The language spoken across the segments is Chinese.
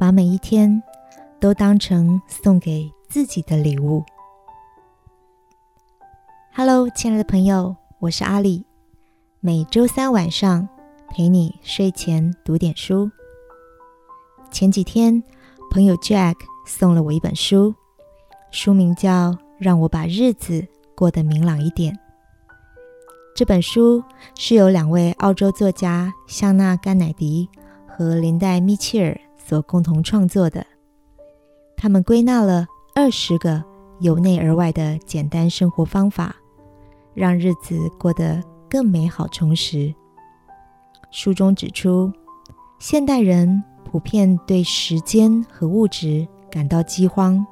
把每一天都当成送给自己的礼物。Hello，亲爱的朋友，我是阿里。每周三晚上陪你睡前读点书。前几天，朋友 Jack 送了我一本书，书名叫《让我把日子过得明朗一点》。这本书是由两位澳洲作家香娜·甘乃迪和林黛·米切尔所共同创作的。他们归纳了二十个由内而外的简单生活方法，让日子过得更美好充实。书中指出，现代人普遍对时间和物质感到饥荒，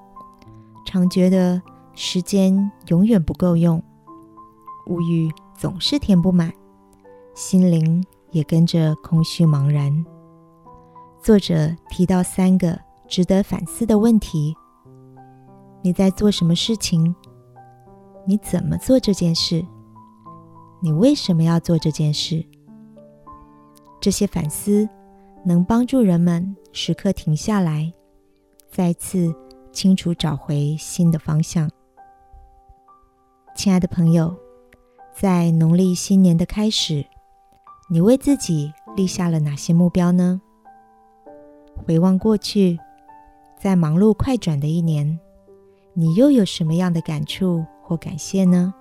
常觉得时间永远不够用，物欲。总是填不满，心灵也跟着空虚茫然。作者提到三个值得反思的问题：你在做什么事情？你怎么做这件事？你为什么要做这件事？这些反思能帮助人们时刻停下来，再次清楚找回新的方向。亲爱的朋友。在农历新年的开始，你为自己立下了哪些目标呢？回望过去，在忙碌快转的一年，你又有什么样的感触或感谢呢？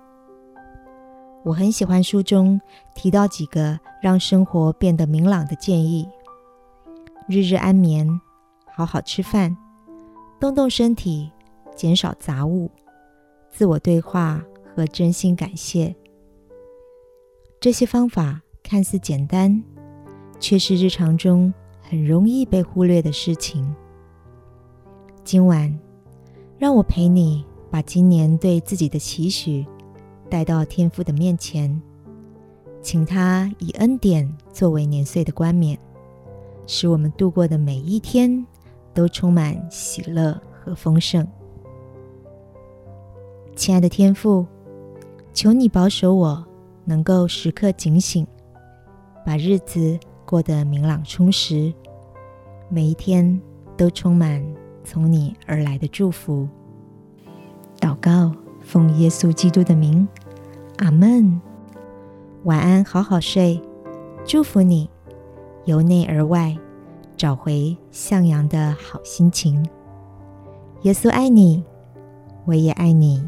我很喜欢书中提到几个让生活变得明朗的建议：日日安眠，好好吃饭，动动身体，减少杂物，自我对话和真心感谢。这些方法看似简单，却是日常中很容易被忽略的事情。今晚，让我陪你把今年对自己的期许带到天父的面前，请他以恩典作为年岁的冠冕，使我们度过的每一天都充满喜乐和丰盛。亲爱的天父，求你保守我。能够时刻警醒，把日子过得明朗充实，每一天都充满从你而来的祝福。祷告，奉耶稣基督的名，阿门。晚安，好好睡，祝福你由内而外找回向阳的好心情。耶稣爱你，我也爱你。